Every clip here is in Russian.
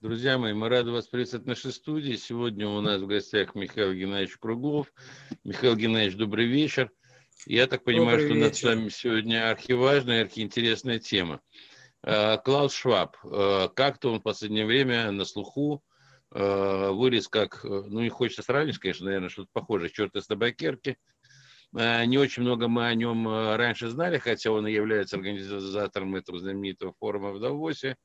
Друзья мои, мы рады вас приветствовать в нашей студии. Сегодня у нас в гостях Михаил Геннадьевич Круглов. Михаил Геннадьевич, добрый вечер. Я так понимаю, добрый что вечер. у нас с вами сегодня архиважная, архиинтересная тема. А, Клаус Шваб. А, как-то он в последнее время на слуху а, вырез как, ну не хочется сравнить, конечно, наверное, что-то похожее, черт из табакерки. Не очень много мы о нем раньше знали, хотя он и является организатором этого знаменитого форума в Давосе.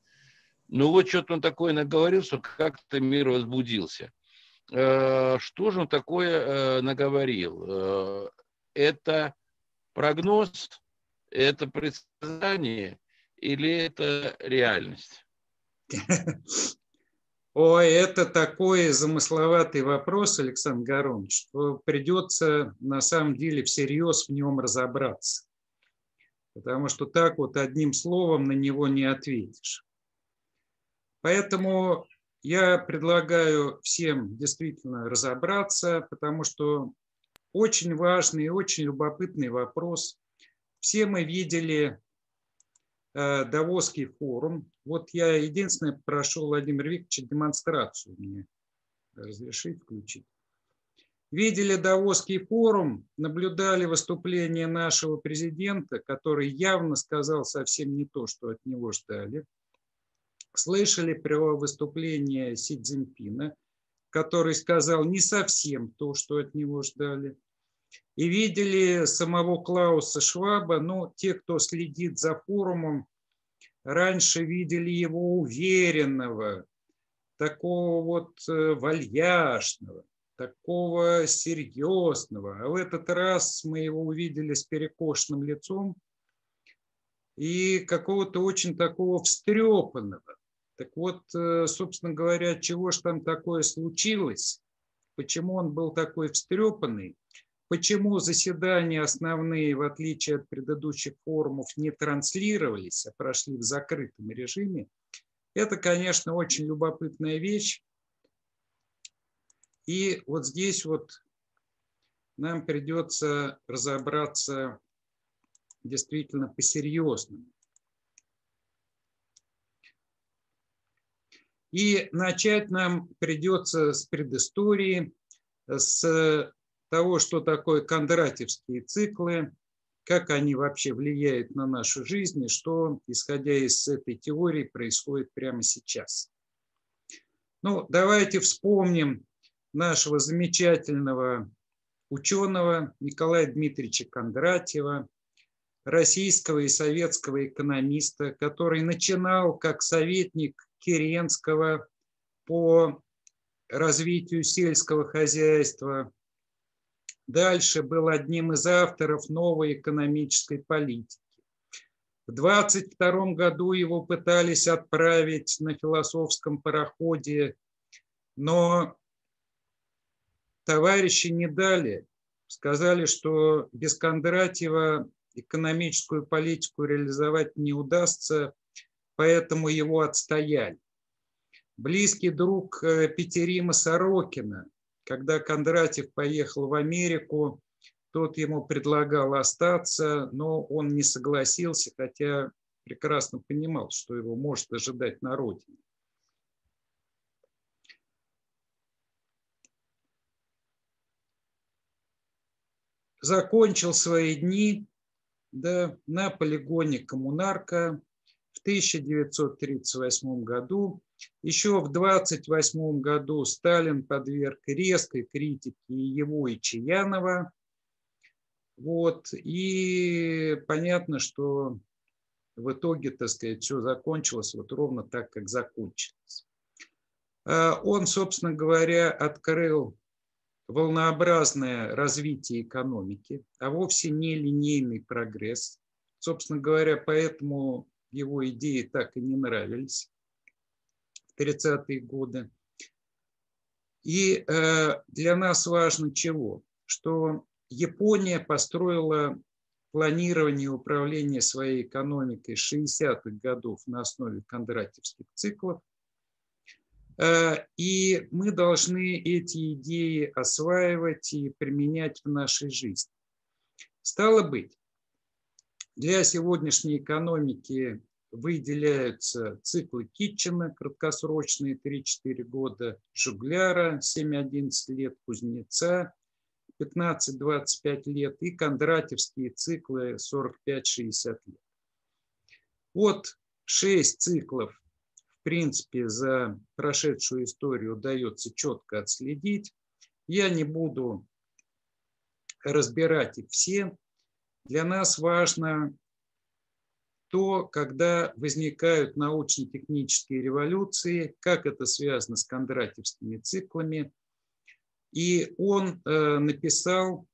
Ну вот что-то он такое наговорил, что как-то мир возбудился. Что же он такое наговорил? Это прогноз, это предсказание или это реальность? Ой, это такой замысловатый вопрос, Александр Горович, что придется на самом деле всерьез в нем разобраться. Потому что так вот одним словом на него не ответишь. Поэтому я предлагаю всем действительно разобраться, потому что очень важный и очень любопытный вопрос. Все мы видели Э, Давосский форум. Вот я единственное прошу Владимира Викторовича демонстрацию мне разрешить включить. Видели Давосский форум, наблюдали выступление нашего президента, который явно сказал совсем не то, что от него ждали. Слышали про выступление Си Цзиньпина, который сказал не совсем то, что от него ждали и видели самого Клауса Шваба, но те, кто следит за форумом, раньше видели его уверенного, такого вот э, вальяжного, такого серьезного. А в этот раз мы его увидели с перекошенным лицом и какого-то очень такого встрепанного. Так вот, э, собственно говоря, чего же там такое случилось, почему он был такой встрепанный, Почему заседания основные, в отличие от предыдущих форумов, не транслировались, а прошли в закрытом режиме, это, конечно, очень любопытная вещь. И вот здесь вот нам придется разобраться действительно по-серьезному. И начать нам придется с предыстории, с того, что такое кондратьевские циклы, как они вообще влияют на нашу жизнь и что, исходя из этой теории, происходит прямо сейчас. Ну, давайте вспомним нашего замечательного ученого Николая Дмитриевича Кондратьева, российского и советского экономиста, который начинал как советник Керенского по развитию сельского хозяйства, Дальше был одним из авторов новой экономической политики. В 22 году его пытались отправить на философском пароходе, но товарищи не дали. Сказали, что без Кондратьева экономическую политику реализовать не удастся, поэтому его отстояли. Близкий друг э, Петерима Сорокина когда Кондратьев поехал в Америку, тот ему предлагал остаться, но он не согласился, хотя прекрасно понимал, что его может ожидать на родине. Закончил свои дни да, на полигоне коммунарка в 1938 году еще в 28 году Сталин подверг резкой критике его и Чаянова. Вот. И понятно, что в итоге, так сказать, все закончилось вот ровно так, как закончилось. А он, собственно говоря, открыл волнообразное развитие экономики, а вовсе не линейный прогресс. Собственно говоря, поэтому его идеи так и не нравились. 30-е годы. И э, для нас важно чего? Что Япония построила планирование управления своей экономикой 60-х годов на основе кондратьевских циклов. Э, и мы должны эти идеи осваивать и применять в нашей жизни. Стало быть, для сегодняшней экономики выделяются циклы Китчена, краткосрочные 3-4 года, Жугляра 7-11 лет, Кузнеца 15-25 лет и кондратьевские циклы 45-60 лет. Вот 6 циклов, принципе, за прошедшую историю удается четко отследить. Я не буду разбирать их все. Для нас важно то, когда возникают научно-технические революции, как это связано с кондратьевскими циклами. И он э, написал,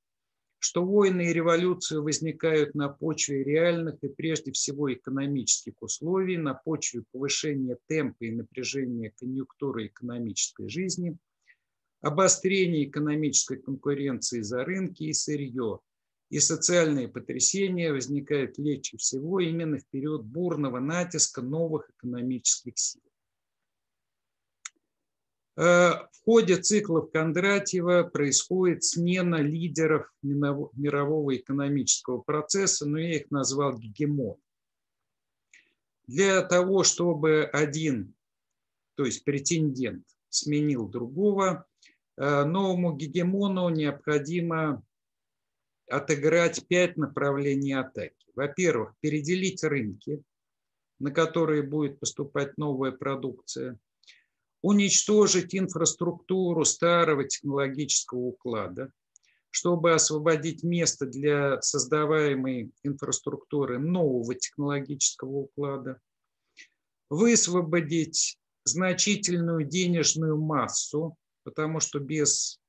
что войны и революции возникают на почве реальных и прежде всего экономических условий, на почве повышения темпа и напряжения конъюнктуры экономической жизни, обострения экономической конкуренции за рынки и сырье, и социальные потрясения возникают легче всего именно в период бурного натиска новых экономических сил. Э, в ходе циклов Кондратьева происходит смена лидеров мирового экономического процесса, но я их назвал гегемон. Для того, чтобы один, то есть претендент, сменил другого, э, новому гегемону необходимо отыграть пять направлений атаки. Во-первых, переделить рынки, на которые будет поступать новая продукция, уничтожить инфраструктуру старого технологического уклада, чтобы освободить место для создаваемой инфраструктуры нового технологического уклада, высвободить значительную денежную массу, потому что без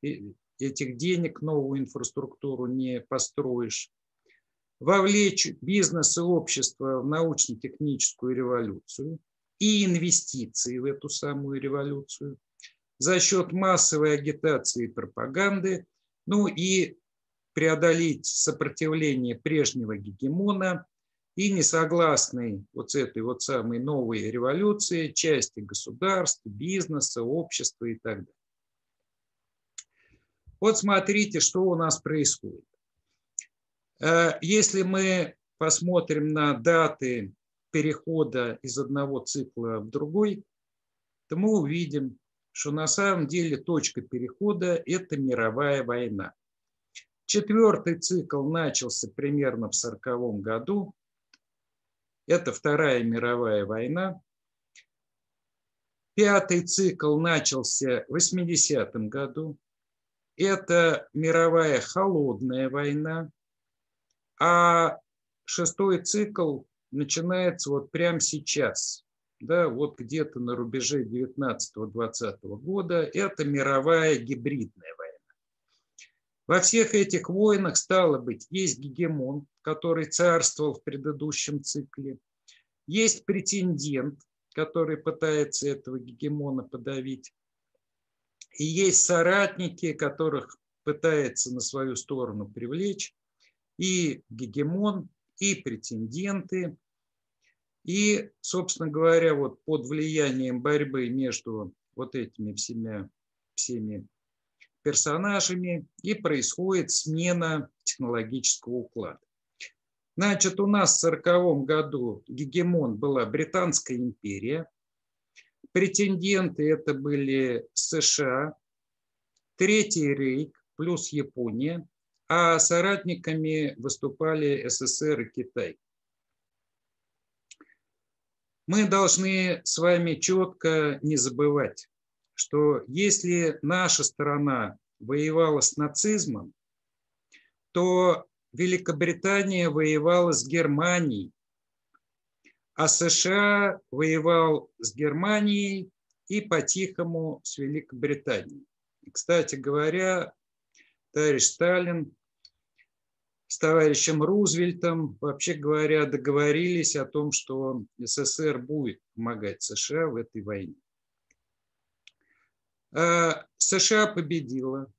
этих денег новую инфраструктуру не построишь. Вовлечь бизнес и общество в научно-техническую революцию и инвестиции в эту самую революцию за счет массовой агитации и пропаганды, ну и преодолеть сопротивление прежнего гегемона и несогласной вот с этой вот самой новой революции части государства, бизнеса, общества и так далее. Вот смотрите, что у нас происходит. Э, если мы посмотрим на даты перехода из одного цикла в другой, то мы увидим, что на самом деле точка перехода – это мировая война. Четвертый цикл начался примерно в 1940 году. Это Вторая мировая война. Пятый цикл начался в 80-м году. Это мировая холодная война, а шестой цикл начинается вот прямо сейчас, да, вот где-то на рубеже 19-20 года. Это мировая гибридная война. Во всех этих войнах, стало быть, есть гегемон, который царствовал в предыдущем цикле, есть претендент, который пытается этого гегемона подавить, и есть соратники, которых пытается на свою сторону привлечь, и гегемон, и претенденты. И, собственно говоря, вот под влиянием борьбы между вот этими всеми, всеми персонажами и происходит смена технологического уклада. Значит, у нас в 1940 году гегемон была Британская империя, Претенденты это были США, Третий Рейк плюс Япония, а соратниками выступали СССР и Китай. Мы должны с вами четко не забывать, что если наша страна воевала с нацизмом, то Великобритания воевала с Германией, а США воевал с Германией и по-тихому с Великобританией. Кстати говоря, товарищ Сталин с товарищем Рузвельтом, вообще говоря, договорились о том, что СССР будет помогать США в этой войне. А США победила,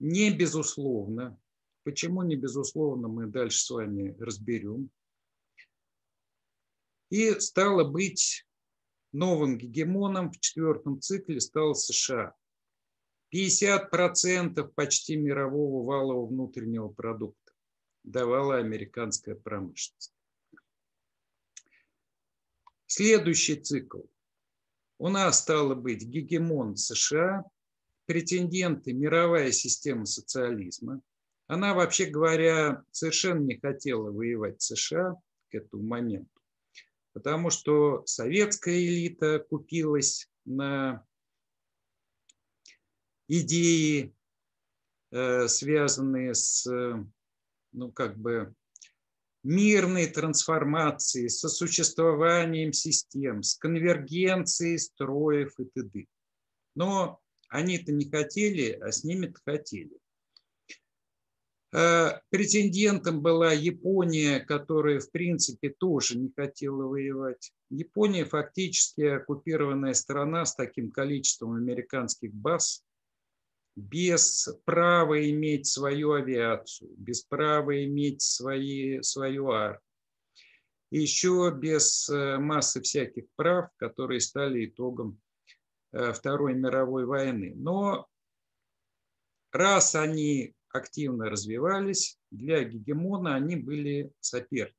не безусловно. Почему не безусловно, мы дальше с вами разберем. И стало быть, новым гегемоном в четвертом цикле стал США. 50% почти мирового валового внутреннего продукта давала американская промышленность. Следующий цикл. У нас стало быть гегемон США, претенденты мировая система социализма. Она, вообще говоря, совершенно не хотела воевать с США к этому моменту, потому что советская элита купилась на идеи, э, связанные с, ну, как бы, мирной трансформацией, со существованием систем, с конвергенцией строев и т.д. Но они-то не хотели, а с ними-то хотели. Э, претендентом была Япония, которая, в принципе, тоже не хотела воевать. Япония фактически оккупированная страна с таким количеством американских баз, без права иметь свою авиацию, без права иметь свои, свою армию. еще без э, массы всяких прав, которые стали итогом э, Второй мировой войны. Но раз они активно развивались, для гегемона они были соперники.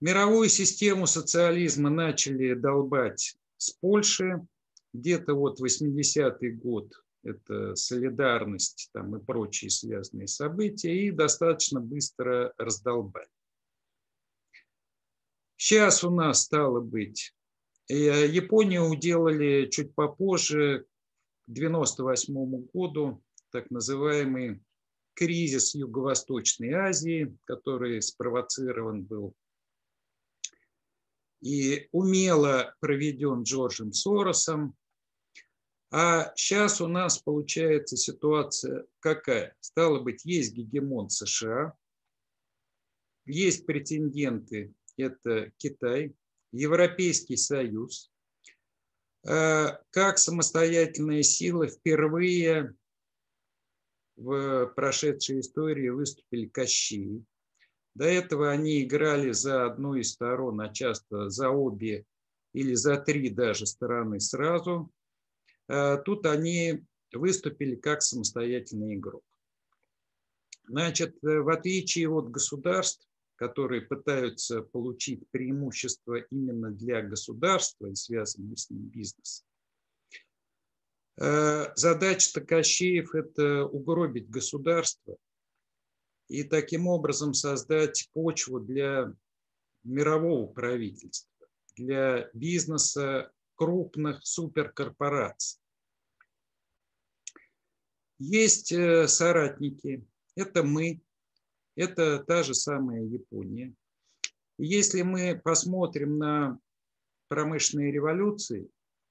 Мировую систему социализма начали долбать с Польши, где-то вот 80-й год это солидарность там, и прочие связанные события, и достаточно быстро раздолбали. Сейчас у нас стало быть, э, Японию уделали чуть попозже, к 1998 году, так называемый кризис Юго-Восточной Азии, который спровоцирован был и умело проведен Джорджем Соросом, а сейчас у нас получается ситуация какая? Стало быть, есть гегемон США, есть претенденты, это Китай, Европейский Союз. А как самостоятельная сила впервые в прошедшей истории выступили Кощеи. До этого они играли за одну из сторон, а часто за обе или за три даже стороны сразу. Э, тут они выступили как самостоятельный игрок. Значит, э, в отличие от государств, которые пытаются получить преимущество именно для государства и связанный с ним бизнес, э, задача Такащеев – это угробить государство и таким образом создать почву для мирового правительства, для бизнеса крупных суперкорпораций. Есть э, соратники, это мы, это та же самая Япония. Если мы посмотрим на промышленные революции,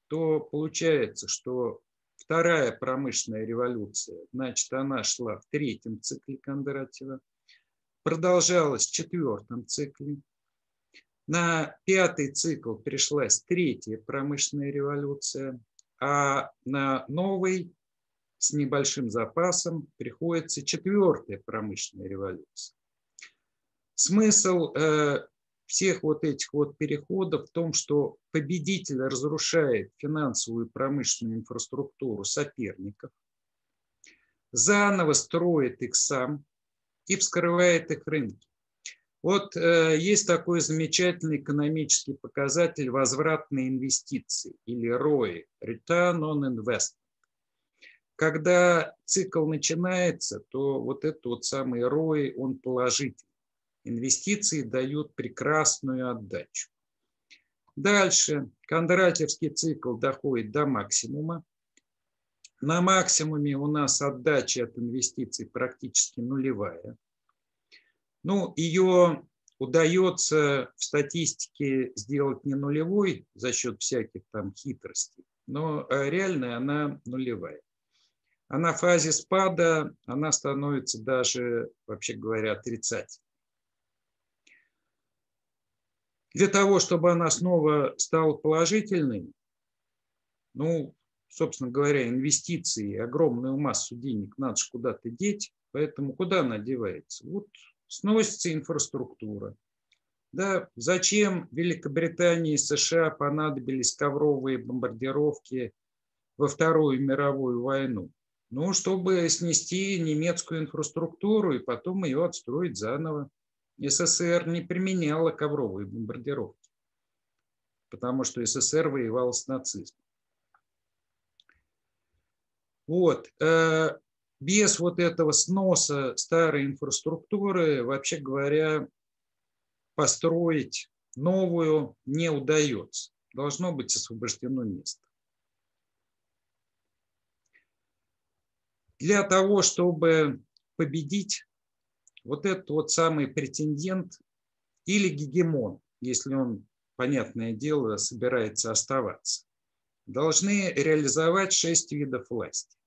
то получается, что вторая промышленная революция, значит, она шла в третьем цикле Кондратьева, продолжалась в четвертом цикле. На пятый цикл пришлась третья промышленная революция, а на новый с небольшим запасом приходится четвертая промышленная революция. Смысл э, всех вот этих вот переходов в том, что победитель разрушает финансовую и промышленную инфраструктуру соперников, заново строит их сам и вскрывает их рынки. Вот э, есть такой замечательный экономический показатель возвратные инвестиции или ROI, Return on Investment когда цикл начинается, то вот этот вот самый ROI, он положительный. Инвестиции дают прекрасную отдачу. Дальше Кондратьевский цикл доходит до максимума. На максимуме у нас отдача от инвестиций практически нулевая. Ну, ее удается в статистике сделать не нулевой за счет всяких там хитростей, но э, реально она нулевая а на фазе спада она становится даже, вообще говоря, отрицательной. Для того, чтобы она снова стала положительной, ну, собственно говоря, инвестиции, огромную массу денег надо же куда-то деть, поэтому куда она девается? Вот сносится инфраструктура. Да, зачем Великобритании и США понадобились ковровые бомбардировки во Вторую мировую войну? Ну, чтобы снести немецкую инфраструктуру и потом ее отстроить заново. СССР не применяла ковровые бомбардировки, потому что СССР воевал с нацизмом. Вот. Э, без вот этого сноса старой инфраструктуры, вообще говоря, построить новую не удается. Должно быть освобождено место. Для того, чтобы победить вот этот вот самый претендент или гегемон, если он, понятное дело, собирается оставаться, должны реализовать шесть видов власти.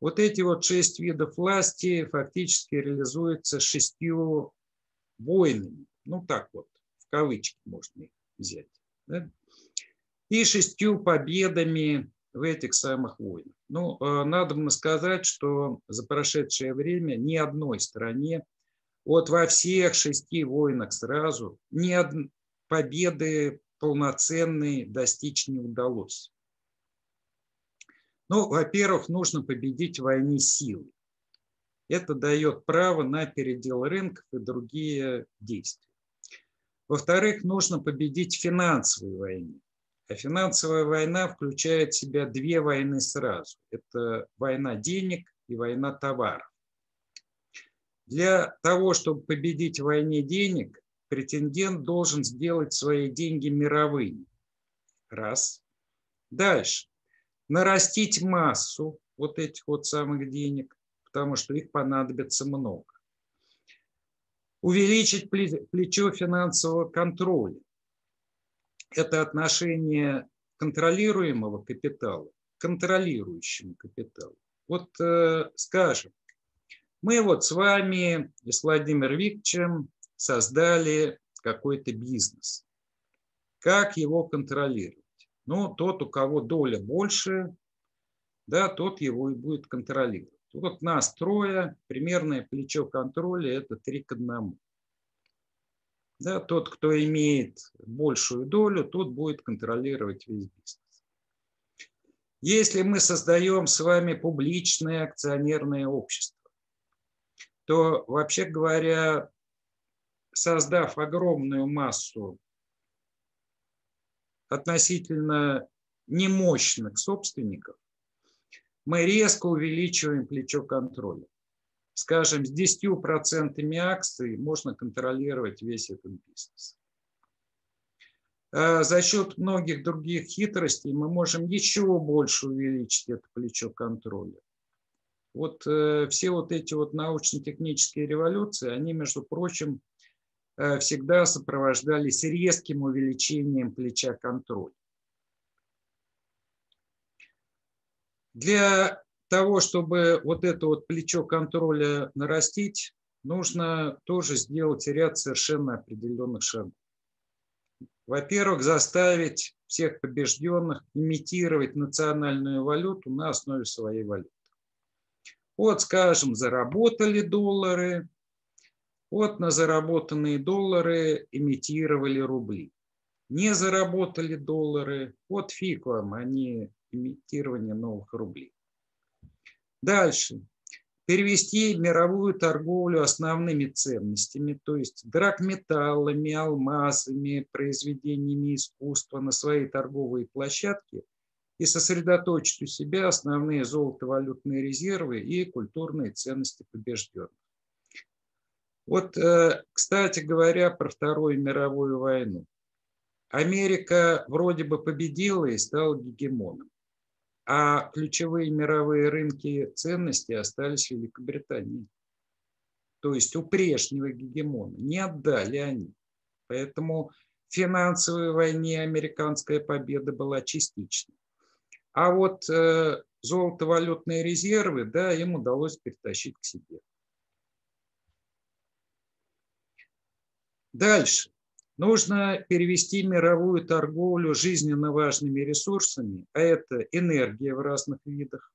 Вот эти вот шесть видов власти фактически реализуются шестью войнами. Ну так вот, в кавычки можно их взять. Да? И шестью победами в этих самых войнах. Ну, э, надо сказать, что за прошедшее время ни одной стране, вот во всех шести войнах сразу, ни одной победы полноценной достичь не удалось. Ну, во-первых, нужно победить в войне силой. Это дает право на передел рынков и другие действия. Во-вторых, нужно победить в финансовой войне. А финансовая война включает в себя две войны сразу. Это война денег и война товаров. Для того, чтобы победить в войне денег, претендент должен сделать свои деньги мировыми. Раз. Дальше нарастить массу вот этих вот самых денег, потому что их понадобится много. Увеличить плечо финансового контроля. Это отношение контролируемого капитала к контролирующему капиталу. Вот э, скажем, мы вот с вами и с Владимиром Викторовичем создали какой-то бизнес. Как его контролировать? Но тот, у кого доля больше, да, тот его и будет контролировать. Вот нас трое, примерное плечо контроля – это 3 к 1. Да, тот, кто имеет большую долю, тот будет контролировать весь бизнес. Если мы создаем с вами публичное акционерное общество, то, вообще говоря, создав огромную массу относительно немощных собственников, мы резко увеличиваем плечо контроля. Скажем, с 10% акций можно контролировать весь этот бизнес. А за счет многих других хитростей мы можем еще больше увеличить это плечо контроля. Вот э, все вот эти вот научно-технические революции, они, между прочим, Э, всегда сопровождались резким увеличением плеча контроля. Для того, чтобы вот это вот плечо контроля нарастить, нужно тоже сделать ряд совершенно определенных шагов. Во-первых, заставить всех побежденных имитировать национальную валюту на основе своей валюты. Вот, скажем, заработали доллары, вот на заработанные доллары имитировали рубли. Не заработали доллары, вот фиг вам, они а имитирование новых рублей. Дальше. Перевести мировую торговлю основными ценностями, то есть драгметаллами, алмазами, произведениями искусства на свои торговые площадки и сосредоточить у себя основные золотовалютные резервы и культурные ценности побежденных. Вот, э, кстати говоря, про Вторую мировую войну. Америка вроде бы победила и стала гегемоном, а ключевые мировые рынки ценностей остались в Великобритании. То есть у прежнего гегемона не отдали они. Поэтому в финансовой войне американская победа была частичной. А вот э, золотовалютные резервы, да, им удалось перетащить к себе. Дальше. Нужно перевести мировую торговлю жизненно важными ресурсами, а это энергия в разных видах,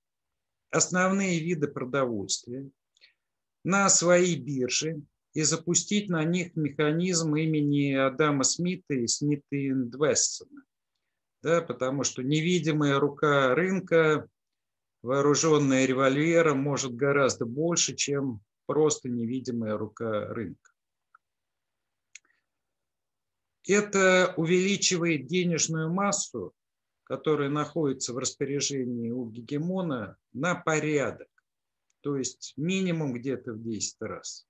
основные виды продовольствия, на свои биржи и запустить на них механизм имени Адама Смита и Смита Инвестсона. Да, потому что невидимая рука рынка, вооруженная револьвером, может гораздо больше, чем просто невидимая рука рынка. Это увеличивает денежную массу, которая находится в распоряжении у гегемона, на порядок. То есть минимум где-то в 10 раз.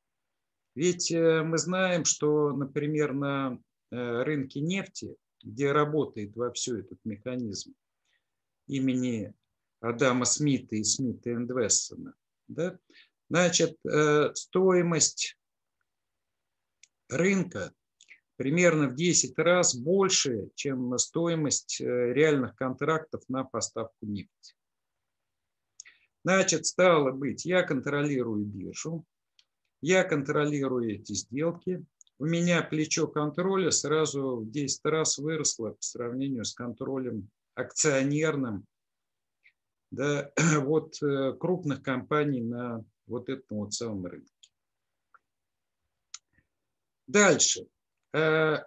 Ведь э, мы знаем, что, например, на э, рынке нефти, где работает во все этот механизм имени Адама Смита и Смита энд Вессона, да, значит, э, стоимость рынка примерно в 10 раз больше, чем стоимость реальных контрактов на поставку нефти. Значит, стало быть, я контролирую биржу, я контролирую эти сделки. У меня плечо контроля сразу в 10 раз выросло по сравнению с контролем акционерным да, вот э, крупных компаний на вот этом вот самом рынке. Дальше. Э,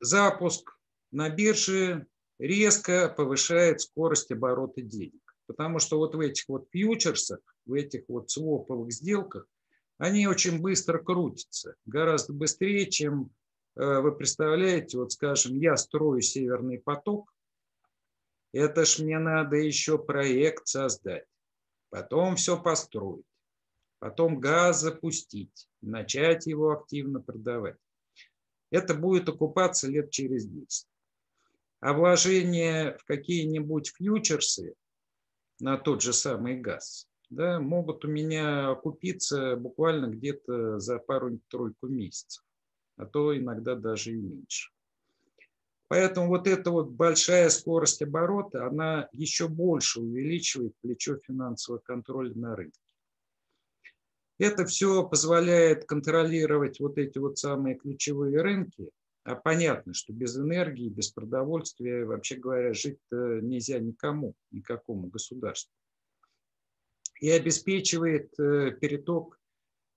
запуск на бирже резко повышает скорость оборота денег. Потому что вот в этих вот фьючерсах, в этих вот своповых сделках они очень быстро крутятся, гораздо быстрее, чем э, вы представляете, вот скажем, я строю Северный поток, это ж мне надо еще проект создать, потом все построить, потом газ запустить, начать его активно продавать. Это будет окупаться лет через 10. А вложение в какие-нибудь фьючерсы на тот же самый газ да, могут у меня купиться буквально где-то за пару-тройку месяцев, а то иногда даже и меньше. Поэтому вот эта вот большая скорость оборота, она еще больше увеличивает плечо финансового контроля на рынке. Это все позволяет контролировать вот эти вот самые ключевые рынки. А понятно, что без энергии, без продовольствия, вообще говоря, жить нельзя никому, никакому государству и обеспечивает э, переток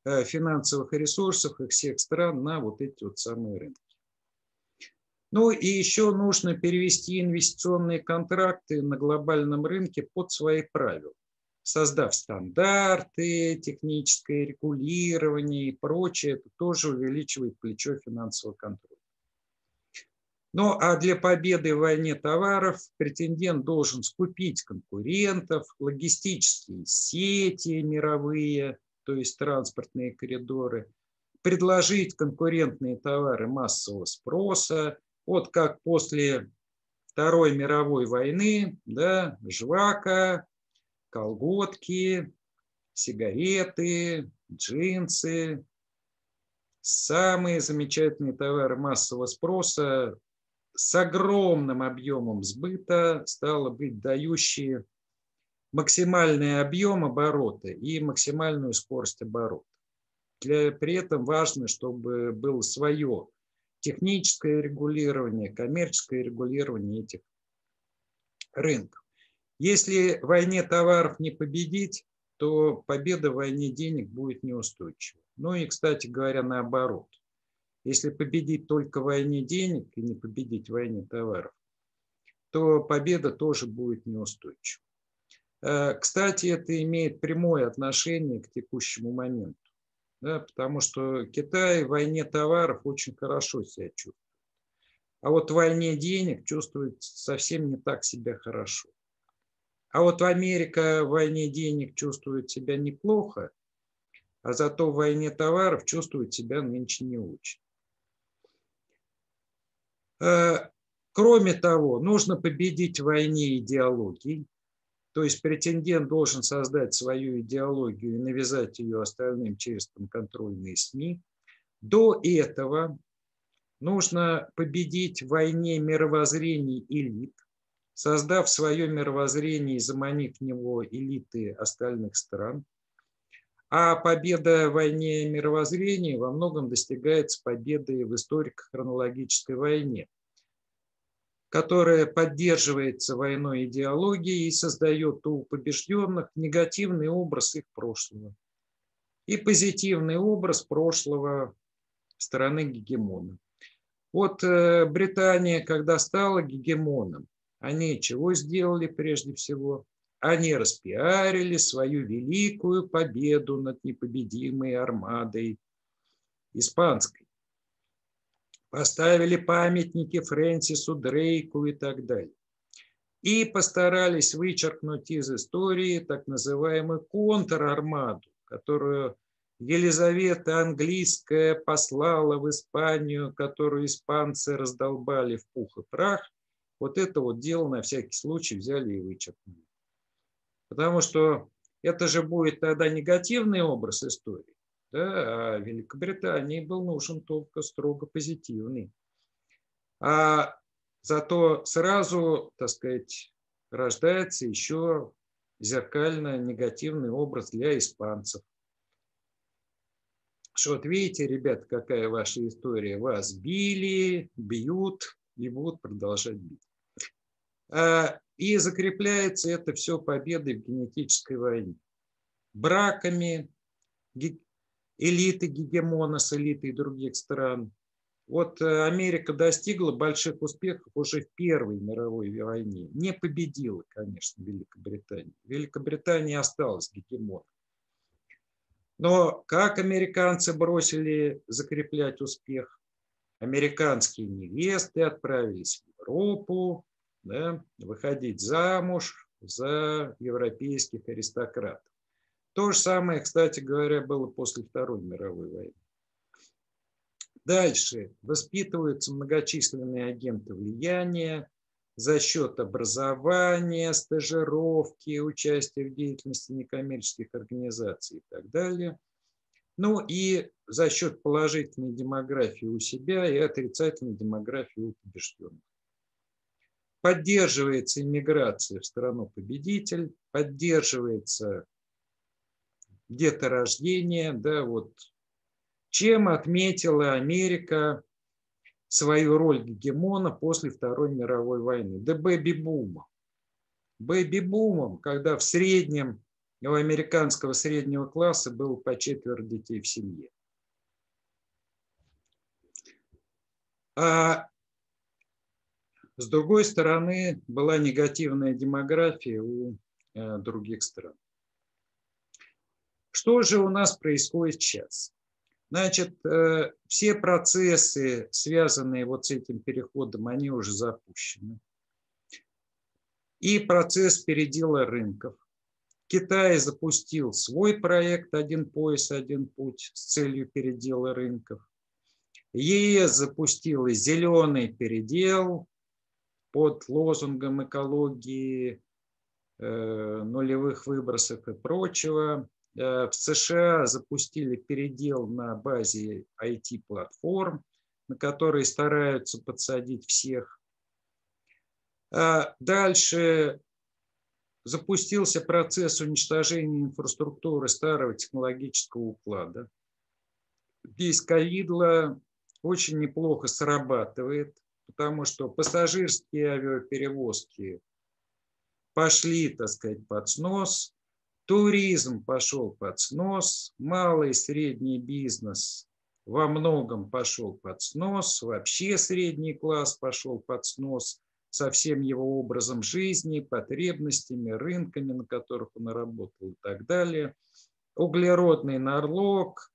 э, финансовых ресурсов их всех стран на вот эти вот самые рынки. Ну и еще нужно перевести инвестиционные контракты на глобальном рынке под свои правила, создав стандарты, техническое регулирование и прочее. Это тоже увеличивает плечо финансового контроля. Ну а для победы в войне товаров претендент должен скупить конкурентов, логистические сети мировые, то есть транспортные коридоры, предложить конкурентные товары массового спроса, вот как после Второй мировой войны, да, жвака, колготки, сигареты, джинсы, самые замечательные товары массового спроса с огромным объемом сбыта, стало быть, дающие максимальный объем оборота и максимальную скорость оборота. Для, при этом важно, чтобы было свое техническое регулирование, коммерческое регулирование этих рынков. Если в войне товаров не победить, то победа в войне денег будет неустойчива. Ну и, кстати говоря, наоборот – если победить только в войне денег и не победить в войне товаров, то победа тоже будет неустойчива. Э, кстати, это имеет прямое отношение к текущему моменту, да, потому что Китай в войне товаров очень хорошо себя чувствует. А вот в войне денег чувствует совсем не так себя хорошо. А вот Америка в войне денег чувствует себя неплохо, а зато в войне товаров чувствует себя нынче не очень. Э, кроме того, нужно победить в войне идеологий, то есть претендент должен создать свою идеологию и навязать ее остальным через контрольные СМИ. До этого нужно победить в войне мировоззрений элит, создав свое мировоззрение и заманив в него элиты остальных стран. А победа в войне мировоззрения во многом достигается победой в историко-хронологической войне, которая поддерживается войной идеологией и создает у побежденных негативный образ их прошлого и позитивный образ прошлого стороны гегемона. Вот э, Британия, когда стала гегемоном, они чего сделали прежде всего? они распиарили свою великую победу над непобедимой армадой испанской. поставили памятники Фрэнсису Дрейку и так далее. И постарались вычеркнуть из истории так называемую контрармаду, которую Елизавета Английская послала в Испанию, которую испанцы раздолбали в пух и прах. Вот это вот дело на всякий случай взяли и вычеркнули. Потому что это же будет тогда негативный образ истории. Да? А Великобритании был нужен только строго позитивный. А зато сразу, так сказать, рождается еще зеркально негативный образ для испанцев что вот видите, ребят, какая ваша история. Вас били, бьют и будут продолжать бить. А, и закрепляется это все победой в генетической войне. Браками элиты гегемона с элитой других стран. Вот э, Америка достигла больших успехов уже в Первой мировой войне. Не победила, конечно, Великобритания. Великобритания осталась гегемоном. Но как американцы бросили закреплять успех? Американские невесты отправились в Европу да, выходить замуж за европейских аристократов. То же самое, кстати говоря, было после Второй мировой войны. Дальше воспитываются многочисленные агенты влияния за счет образования, стажировки, участия в деятельности некоммерческих организаций и так далее. Ну и за счет положительной демографии у себя и отрицательной демографии у побежденных. Поддерживается иммиграция в страну-победитель, поддерживается деторождение, да, вот чем отметила Америка свою роль гегемона после Второй мировой войны. Да бэби-бумом. Бэби-бумом, когда в среднем у американского среднего класса было по четверо детей в семье. А с другой стороны, была негативная демография у э, других стран. Что же у нас происходит сейчас? Значит, э, все процессы, связанные вот с этим переходом, они уже запущены. И процесс передела рынков. Китай запустил свой проект «Один пояс, один путь» с целью передела рынков. ЕС запустила зеленый передел под лозунгом экологии, э, нулевых выбросов и прочего. Э, в США запустили передел на базе IT-платформ, на которые стараются подсадить всех. А дальше запустился процесс уничтожения инфраструктуры старого технологического уклада. Здесь ковидла очень неплохо срабатывает, потому что пассажирские авиаперевозки пошли, так сказать, под снос, Туризм пошел под снос, малый и средний бизнес во многом пошел под снос, вообще средний класс пошел под снос со всем его образом жизни, потребностями, рынками, на которых он работал и так далее. Углеродный налог,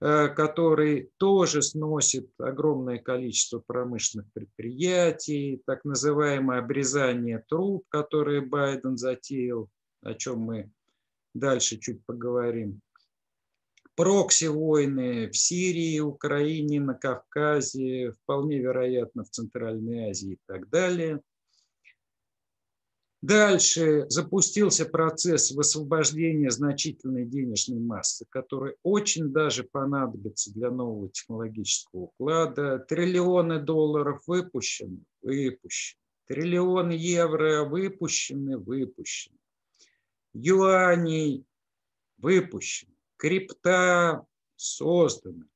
который тоже сносит огромное количество промышленных предприятий, так называемое обрезание труб, которое Байден затеял, о чем мы дальше чуть поговорим. Прокси-войны в Сирии, Украине, на Кавказе, вполне вероятно в Центральной Азии и так далее. Дальше запустился процесс высвобождения значительной денежной массы, который очень даже понадобится для нового технологического уклада. Триллионы долларов выпущены, выпущены. Триллионы евро выпущены, выпущены юаней выпущено, крипта создана.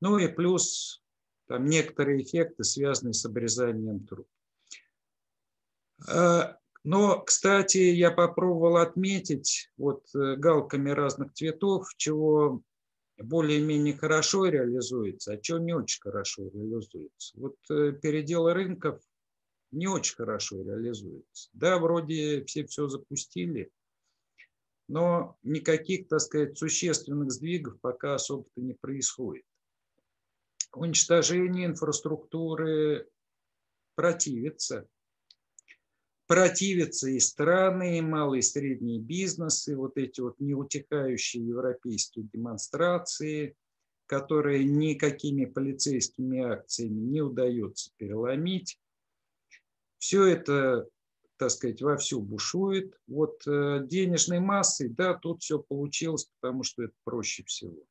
Ну и плюс там некоторые эффекты, связанные с обрезанием труб. Но, кстати, я попробовал отметить вот э, галками разных цветов, чего более-менее хорошо реализуется, а чего не очень хорошо реализуется. Вот э, передел рынков не очень хорошо реализуется. Да, вроде все все запустили, но никаких, так сказать, существенных сдвигов пока особо-то не происходит. уничтожению инфраструктуры противится. Противятся и страны, и малые и средние бизнесы, вот эти вот неутихающие европейские демонстрации, которые никакими полицейскими акциями не удается переломить. Все это, так сказать, вовсю бушует. Вот э, денежной массой, да, тут все получилось, потому что это проще всего.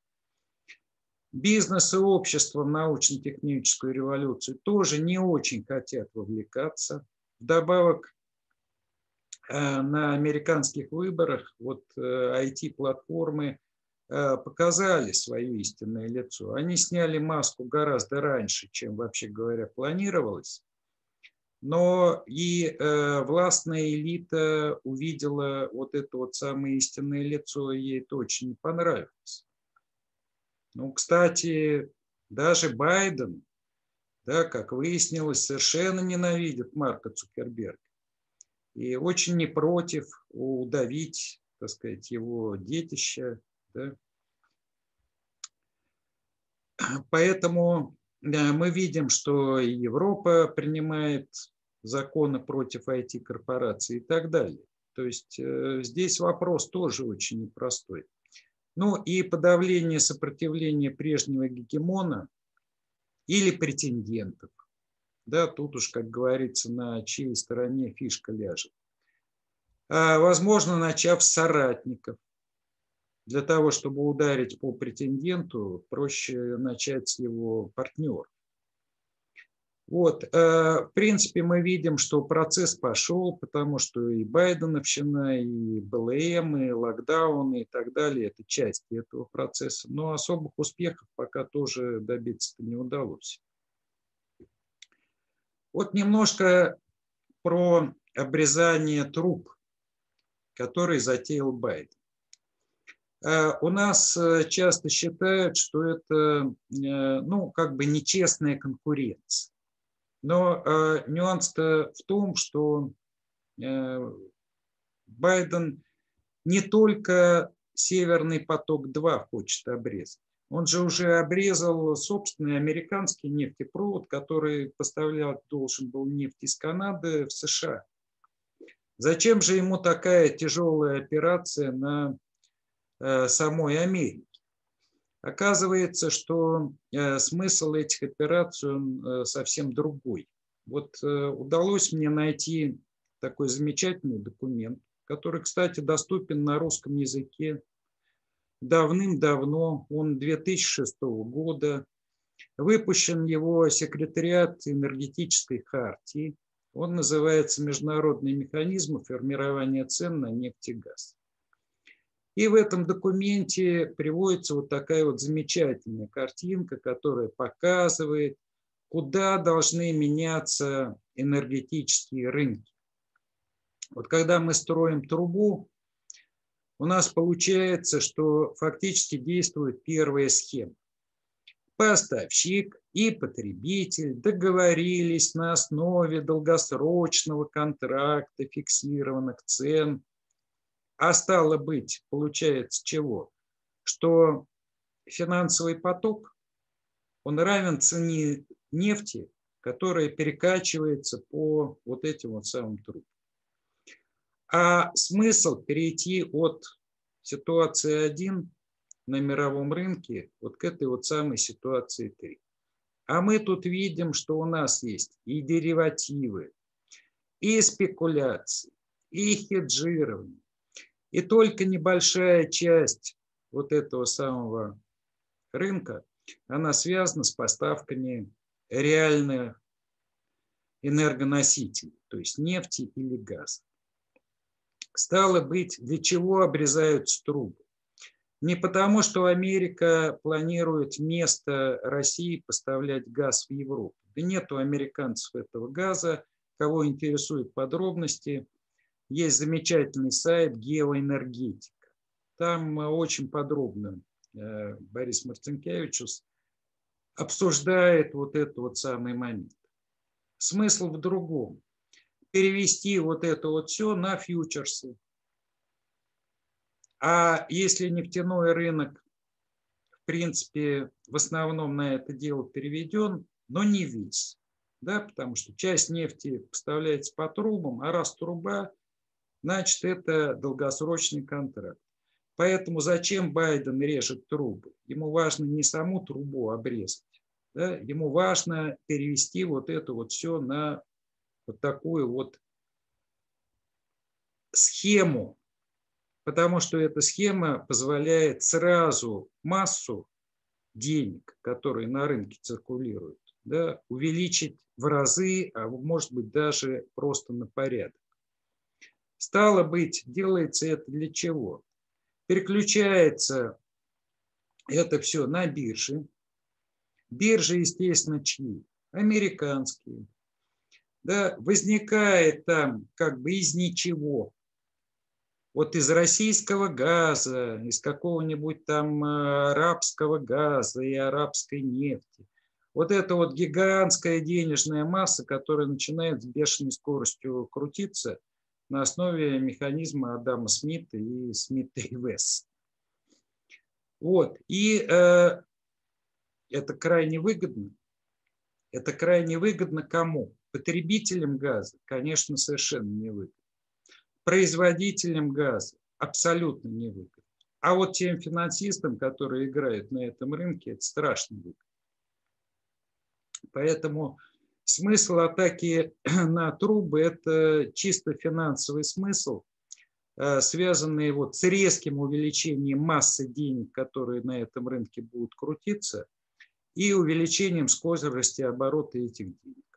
Бизнес и общество в научно-техническую революцию тоже не очень хотят вовлекаться. Вдобавок, на американских выборах вот IT-платформы э, э, показали свое истинное лицо. Они сняли маску гораздо раньше, чем, вообще говоря, планировалось. Но и властная элита увидела вот это вот самое истинное лицо, и ей это очень понравилось. Ну, кстати, даже Байден, да, как выяснилось, совершенно ненавидит Марка Цукерберга и очень не против удавить, так сказать, его детище. Да. Поэтому мы видим, что Европа принимает законы против IT-корпораций и так далее. То есть э, здесь вопрос тоже очень непростой. Ну и подавление сопротивления прежнего гегемона или претендентов. Да, тут уж, как говорится, на чьей стороне фишка ляжет. А, возможно, начав с соратников. Для того, чтобы ударить по претенденту, проще начать с его партнера. Вот, э, в принципе, мы видим, что процесс пошел, потому что и Байденовщина, и БЛМ, и локдауны и так далее – это части этого процесса. Но особых успехов пока тоже добиться не удалось. Вот немножко про обрезание труб, который затеял Байден. Э, у нас э, часто считают, что это ну, как бы нечестная конкуренция. Но э, нюанс-то в том, что э, Байден не только Северный поток-2 хочет обрезать. Он же уже обрезал собственный американский нефтепровод, который поставлял должен был нефть из Канады в США. Зачем же ему такая тяжелая операция на э, самой Америке? Оказывается, что э, смысл этих операций э, совсем другой. Вот удалось мне найти такой замечательный документ, который, кстати, доступен на русском языке давным-давно, он 2006 года, выпущен его секретариат энергетической хартии, он называется «Международные механизмы формирования цен на нефть и газ». И в этом документе приводится вот такая вот замечательная картинка, которая показывает, куда должны меняться энергетические рынки. Вот когда мы строим трубу, у нас получается, что фактически действует первая схема. Поставщик и потребитель договорились на основе долгосрочного контракта фиксированных цен а стало быть, получается чего? Что финансовый поток, он равен цене нефти, которая перекачивается по вот этим вот самым трубам. А смысл перейти от ситуации 1 на мировом рынке вот к этой вот самой ситуации 3. А мы тут видим, что у нас есть и деривативы, и спекуляции, и хеджирование, и только небольшая часть вот этого самого рынка, она связана с поставками реальных энергоносителей, то есть нефти или газа. Стало быть, для чего обрезаются трубы? Не потому, что Америка планирует вместо России поставлять газ в Европу. Да нет у американцев этого газа. Кого интересуют подробности – есть замечательный сайт «Геоэнергетика». Там очень подробно э, Борис Марцинкевичус обсуждает вот этот вот самый момент. Смысл в другом. Перевести вот это вот все на фьючерсы. А если нефтяной рынок в принципе, в основном на это дело переведен, но не весь. Да, потому что часть нефти поставляется по трубам, а раз труба, значит, это долгосрочный контракт. Поэтому зачем Байден режет трубы? Ему важно не саму трубу обрезать, да? ему важно перевести вот это вот все на вот такую вот схему, потому что эта схема позволяет сразу массу денег, которые на рынке циркулируют, да, увеличить в разы, а может быть даже просто на порядок. Стало быть, делается это для чего? Переключается это все на биржи. Биржи, естественно, чьи? Американские. Да, возникает там как бы из ничего вот из российского газа, из какого-нибудь там э, арабского газа и арабской нефти. Вот это вот гигантская денежная масса, которая начинает с бешеной скоростью крутиться на основе механизма Адама Смита и Смита и Весс. Вот. И э, это крайне выгодно. Это крайне выгодно кому? Потребителям газа, конечно, совершенно не выгодно производителям газа абсолютно невыгодно. А вот тем финансистам, которые играют на этом рынке, это страшно выгодно. Поэтому смысл атаки на трубы – это чисто финансовый смысл, э, связанный вот с резким увеличением массы денег, которые на этом рынке будут крутиться, и увеличением скорости оборота этих денег.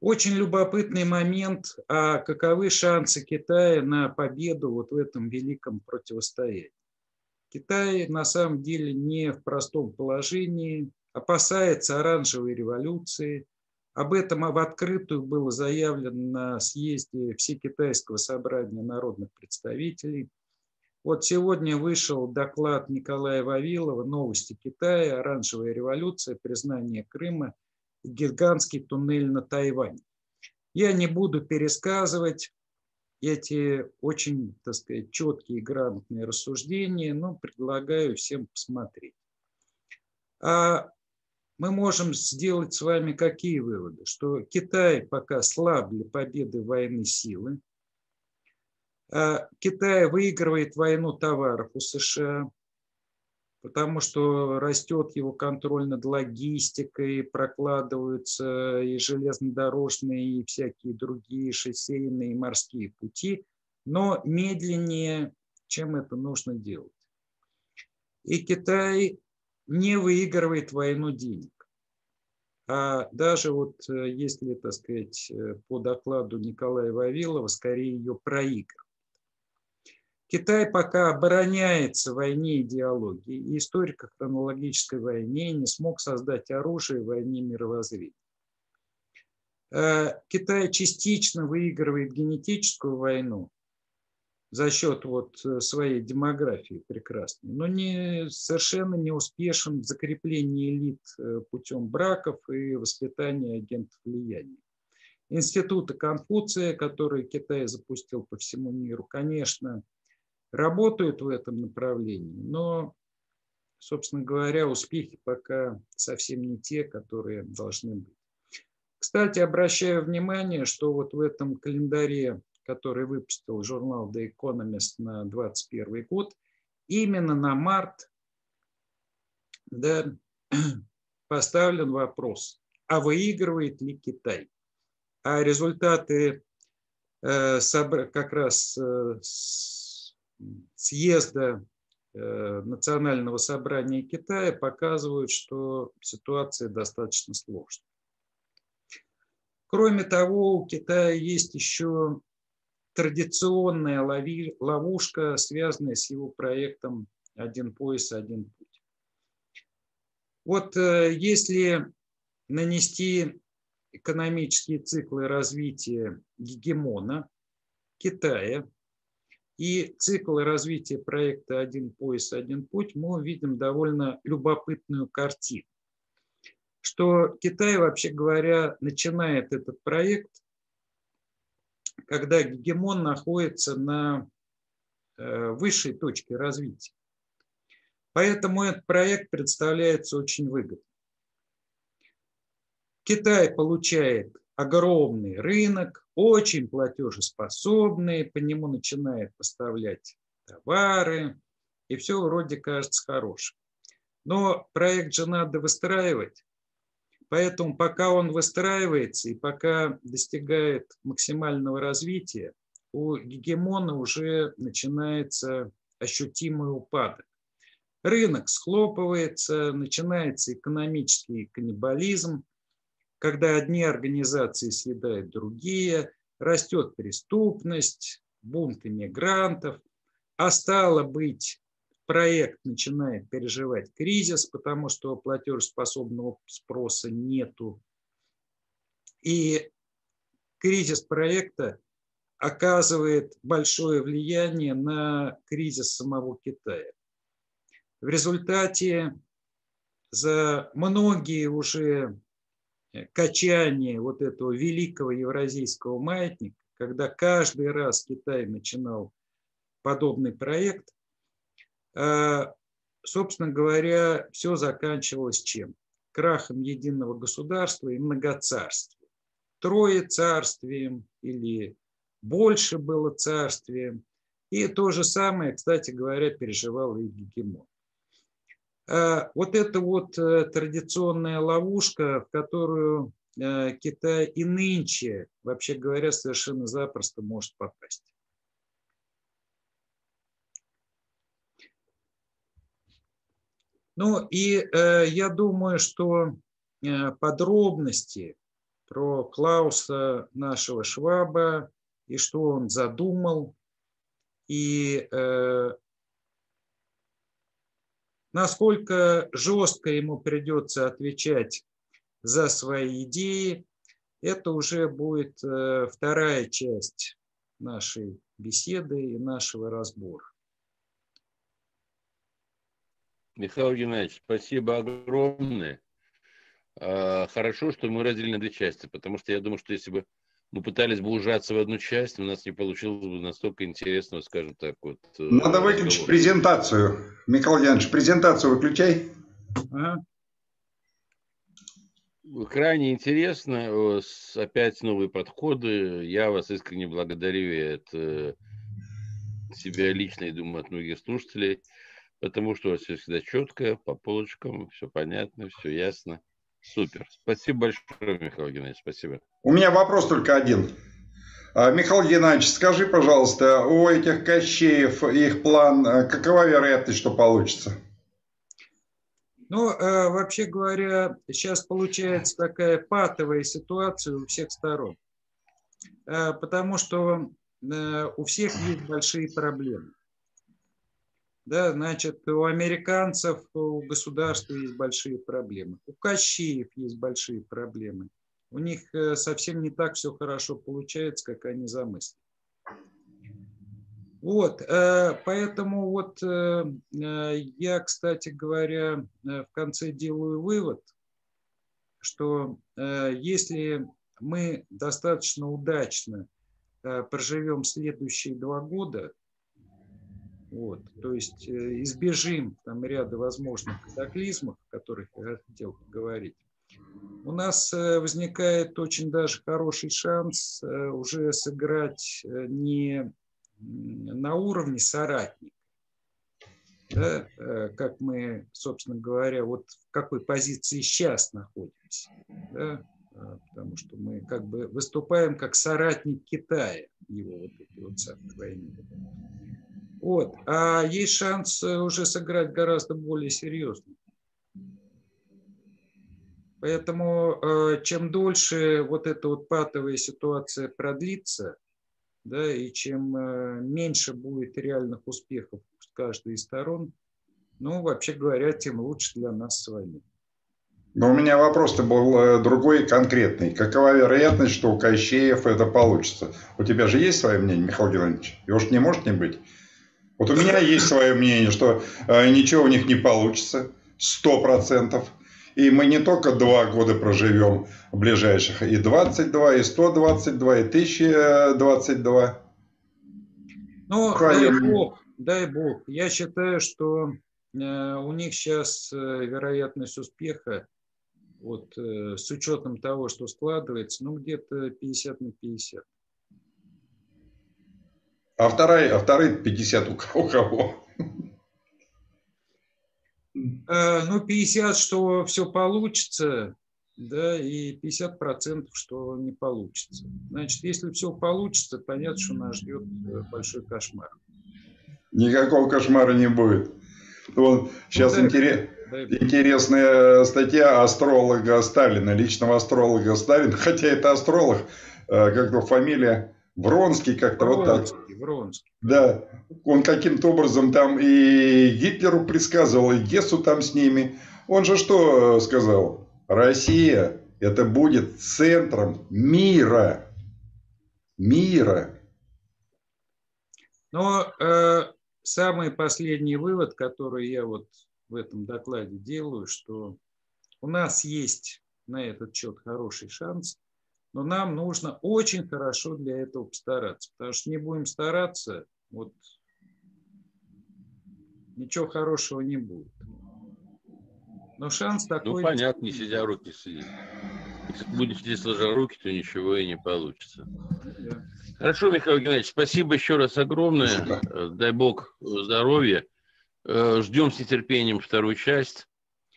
Очень любопытный момент, а каковы шансы Китая на победу вот в этом великом противостоянии. Китай на самом деле не в простом положении, опасается оранжевой революции. Об этом в открытую было заявлено на съезде Всекитайского собрания народных представителей. Вот сегодня вышел доклад Николая Вавилова «Новости Китая. Оранжевая революция. Признание Крыма гигантский туннель на Тайвань. Я не буду пересказывать эти очень, так сказать, четкие и грамотные рассуждения, но предлагаю всем посмотреть. А мы можем сделать с вами какие выводы? Что Китай пока слаб для победы войны силы. А Китай выигрывает войну товаров у США потому что растет его контроль над логистикой, прокладываются и железнодорожные, и всякие другие шоссейные и морские пути, но медленнее, чем это нужно делать. И Китай не выигрывает войну денег. А даже вот э, если, так сказать, э, по докладу Николая Вавилова, скорее ее проигрывает. Китай пока обороняется в войне идеологии и историко-хронологической войне не смог создать оружие в войне мировоззрения. Э, Китай частично выигрывает генетическую войну за счет вот э, своей демографии прекрасной, но не, совершенно не успешен в закреплении элит э, путем браков и воспитания агентов влияния. Институты Конфуция, которые Китай запустил по всему миру, конечно, работают в этом направлении, но, собственно говоря, успехи пока совсем не те, которые должны быть. Кстати, обращаю внимание, что вот в этом календаре, который выпустил журнал The Economist на 2021 год, именно на март да, поставлен вопрос, а выигрывает ли Китай? А результаты э, как раз э, съезда э, Национального собрания Китая показывают, что ситуация достаточно сложная. Кроме того, у Китая есть еще традиционная ловушка, связанная с его проектом «Один пояс, один путь». Вот э, если нанести экономические циклы развития гегемона Китая – и цикл развития проекта «Один пояс, один путь» мы увидим довольно любопытную картину. Что Китай, вообще говоря, начинает этот проект, когда гегемон находится на высшей точки развития. Поэтому этот проект представляется очень выгодным. Китай получает огромный рынок, очень платежеспособный, по нему начинает поставлять товары, и все вроде кажется хорошим. Но проект же надо выстраивать, поэтому пока он выстраивается и пока достигает максимального развития, у гегемона уже начинается ощутимый упадок. Рынок схлопывается, начинается экономический каннибализм, когда одни организации съедают другие, растет преступность, бунт иммигрантов, а стало быть, проект начинает переживать кризис, потому что платежеспособного спроса нету. И кризис проекта оказывает большое влияние на кризис самого Китая. В результате за многие уже качания вот этого великого евразийского маятника, когда каждый раз Китай начинал подобный проект, а, собственно говоря, все заканчивалось чем? Крахом единого государства и многоцарствия. Трое царствием или больше было царствием. И то же самое, кстати говоря, переживал и Гегемон. А, вот это вот э, традиционная ловушка, в которую э, Китай и нынче, вообще говоря, совершенно запросто может попасть. Ну и э, я думаю, что подробности про Клауса нашего Шваба и что он задумал, и Насколько жестко ему придется отвечать за свои идеи, это уже будет э, вторая часть нашей беседы и нашего разбора. Михаил Геннадьевич, спасибо огромное. А, хорошо, что мы разделили на две части, потому что я думаю, что если бы мы пытались бы ужаться в одну часть, у нас не получилось бы настолько интересного, скажем так, вот. Э, Надо выключить презентацию. Михаил Янович, презентацию выключай. Ага. Крайне интересно, опять новые подходы. Я вас искренне благодарю от э, себя лично и думаю от многих слушателей, потому что у вас все всегда четко, по полочкам, все понятно, все ясно. Супер. Спасибо большое, Михаил Геннадьевич. Спасибо. У меня вопрос только один. А, Михаил Геннадьевич, скажи, пожалуйста, у этих Кощеев их план, а, какова вероятность, что получится? Ну, а, вообще говоря, сейчас получается такая патовая ситуация у всех сторон. Потому что у всех есть большие проблемы. Да, значит, у американцев, у государства есть большие проблемы. У Кащеев есть большие проблемы. У них э, совсем не так все хорошо получается, как они замыслили. Вот, э, поэтому вот э, я, кстати говоря, в конце делаю вывод, что если мы достаточно удачно проживем следующие два года, вот, то есть э, избежим там ряда возможных катаклизмов, о которых я хотел говорить. У нас э, возникает очень даже хороший шанс э, уже сыграть не на уровне соратника, да, как мы, собственно говоря, вот в какой позиции сейчас находимся, да, потому что мы как бы выступаем как соратник Китая, его вот этой вот самой войны. Вот. А есть шанс э, уже сыграть гораздо более серьезно. Поэтому э, чем дольше вот эта вот патовая ситуация продлится, да, и чем э, меньше будет реальных успехов с каждой из сторон, ну, вообще говоря, тем лучше для нас с вами. Но у меня вопрос-то был другой, конкретный. Какова вероятность, что у Кощеев это получится? У тебя же есть свое мнение, Михаил Геннадьевич? Его же не может не быть. Вот у меня есть свое мнение, что э, ничего у них не получится, сто процентов. И мы не только два года проживем ближайших, и 22, и 122, и 1022. Ну, дай бог, дай бог. Я считаю, что э, у них сейчас э, вероятность успеха, вот, с учетом того, что складывается, ну, где-то 50 на 50. А вторая, а вторые 50 у кого? Ну, 50, что все получится, да, и 50 процентов, что не получится. Значит, если все получится, понятно, что нас ждет большой кошмар. Никакого кошмара не будет. Вот сейчас ну, интерес, интересная статья астролога Сталина, личного астролога Сталина, хотя это астролог, э, как-то фамилия Вронский, как-то вот так. Вронский. Да, он каким-то образом там и Гитлеру предсказывал, и Гессу там с ними. Он же что э, сказал? Россия это будет центром мира. Мира. Но э, самый последний вывод, который я вот в этом докладе делаю, что у нас есть на этот счет хороший шанс, но нам нужно очень хорошо для этого постараться, потому что не будем стараться, вот ничего хорошего не будет. Но шанс ну, такой... Ну, понятно, не сидя руки сидеть. Если будете сидеть сложа руки, то ничего и не получится. Да. Хорошо, Михаил Геннадьевич, спасибо еще раз огромное. Спасибо. Дай бог здоровья. Э, ждем с нетерпением вторую часть.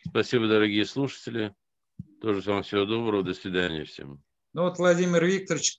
Спасибо, дорогие слушатели. Тоже вам всего доброго. До свидания всем. Ну вот Владимир Викторович